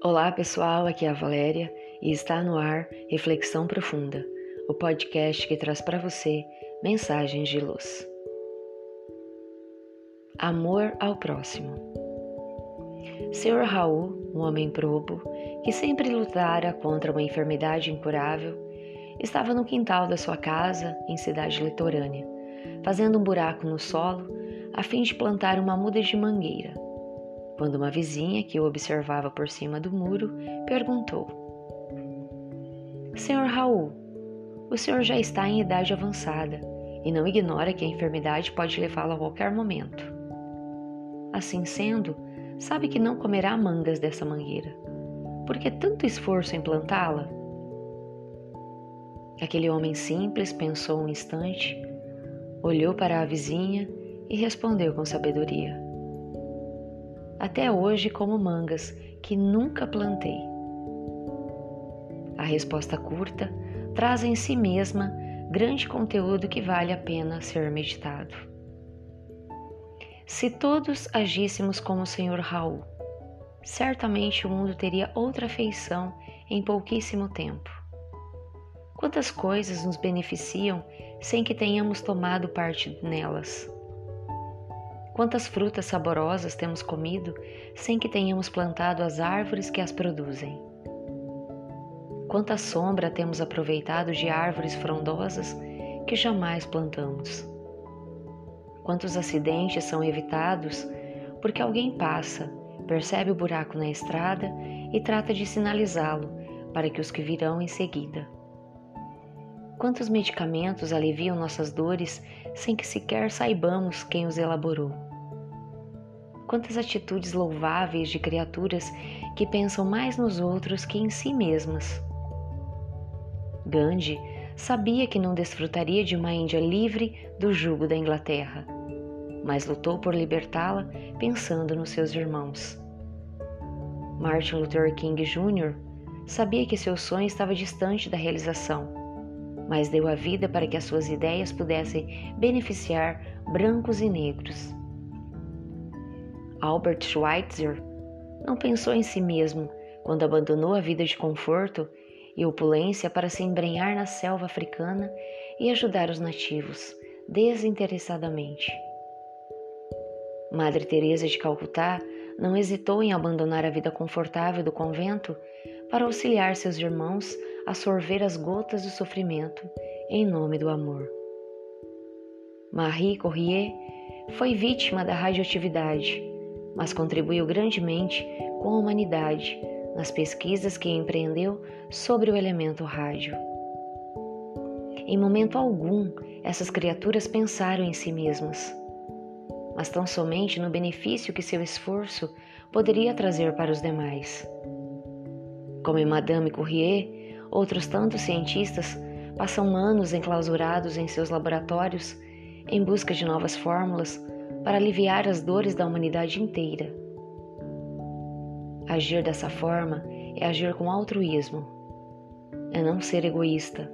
Olá pessoal, aqui é a Valéria e está no ar Reflexão Profunda, o podcast que traz para você mensagens de luz. Amor ao próximo. Sr. Raul, um homem probo que sempre lutara contra uma enfermidade incurável, estava no quintal da sua casa em cidade litorânea, fazendo um buraco no solo a fim de plantar uma muda de mangueira quando uma vizinha que o observava por cima do muro perguntou: Senhor Raul, o senhor já está em idade avançada e não ignora que a enfermidade pode levá-lo a qualquer momento. Assim sendo, sabe que não comerá mangas dessa mangueira. Por que tanto esforço em plantá-la? Aquele homem simples pensou um instante, olhou para a vizinha e respondeu com sabedoria até hoje como mangas que nunca plantei. A resposta curta traz em si mesma grande conteúdo que vale a pena ser meditado. Se todos agíssemos como o Senhor Raul, certamente o mundo teria outra feição em pouquíssimo tempo. Quantas coisas nos beneficiam sem que tenhamos tomado parte nelas? Quantas frutas saborosas temos comido sem que tenhamos plantado as árvores que as produzem? Quanta sombra temos aproveitado de árvores frondosas que jamais plantamos? Quantos acidentes são evitados porque alguém passa, percebe o buraco na estrada e trata de sinalizá-lo para que os que virão em seguida? Quantos medicamentos aliviam nossas dores sem que sequer saibamos quem os elaborou? Quantas atitudes louváveis de criaturas que pensam mais nos outros que em si mesmas. Gandhi sabia que não desfrutaria de uma Índia livre do jugo da Inglaterra, mas lutou por libertá-la pensando nos seus irmãos. Martin Luther King Jr. sabia que seu sonho estava distante da realização, mas deu a vida para que as suas ideias pudessem beneficiar brancos e negros. Albert Schweitzer não pensou em si mesmo quando abandonou a vida de conforto e opulência para se embrenhar na selva africana e ajudar os nativos, desinteressadamente. Madre Teresa de Calcutá não hesitou em abandonar a vida confortável do convento para auxiliar seus irmãos a sorver as gotas do sofrimento em nome do amor. Marie Corrier foi vítima da radioatividade mas contribuiu grandemente com a humanidade nas pesquisas que empreendeu sobre o elemento rádio. Em momento algum, essas criaturas pensaram em si mesmas, mas tão somente no benefício que seu esforço poderia trazer para os demais. Como Madame Courrier, outros tantos cientistas passam anos enclausurados em seus laboratórios em busca de novas fórmulas para aliviar as dores da humanidade inteira. Agir dessa forma é agir com altruísmo, é não ser egoísta,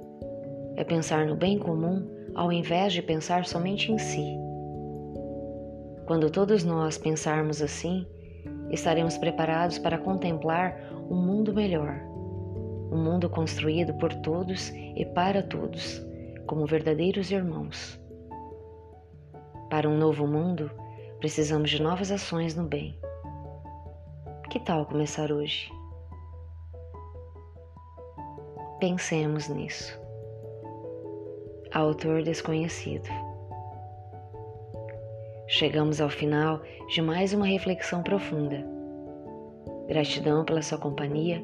é pensar no bem comum ao invés de pensar somente em si. Quando todos nós pensarmos assim, estaremos preparados para contemplar um mundo melhor, um mundo construído por todos e para todos, como verdadeiros irmãos. Para um novo mundo, precisamos de novas ações no bem. Que tal começar hoje? Pensemos nisso. Autor desconhecido. Chegamos ao final de mais uma reflexão profunda. Gratidão pela sua companhia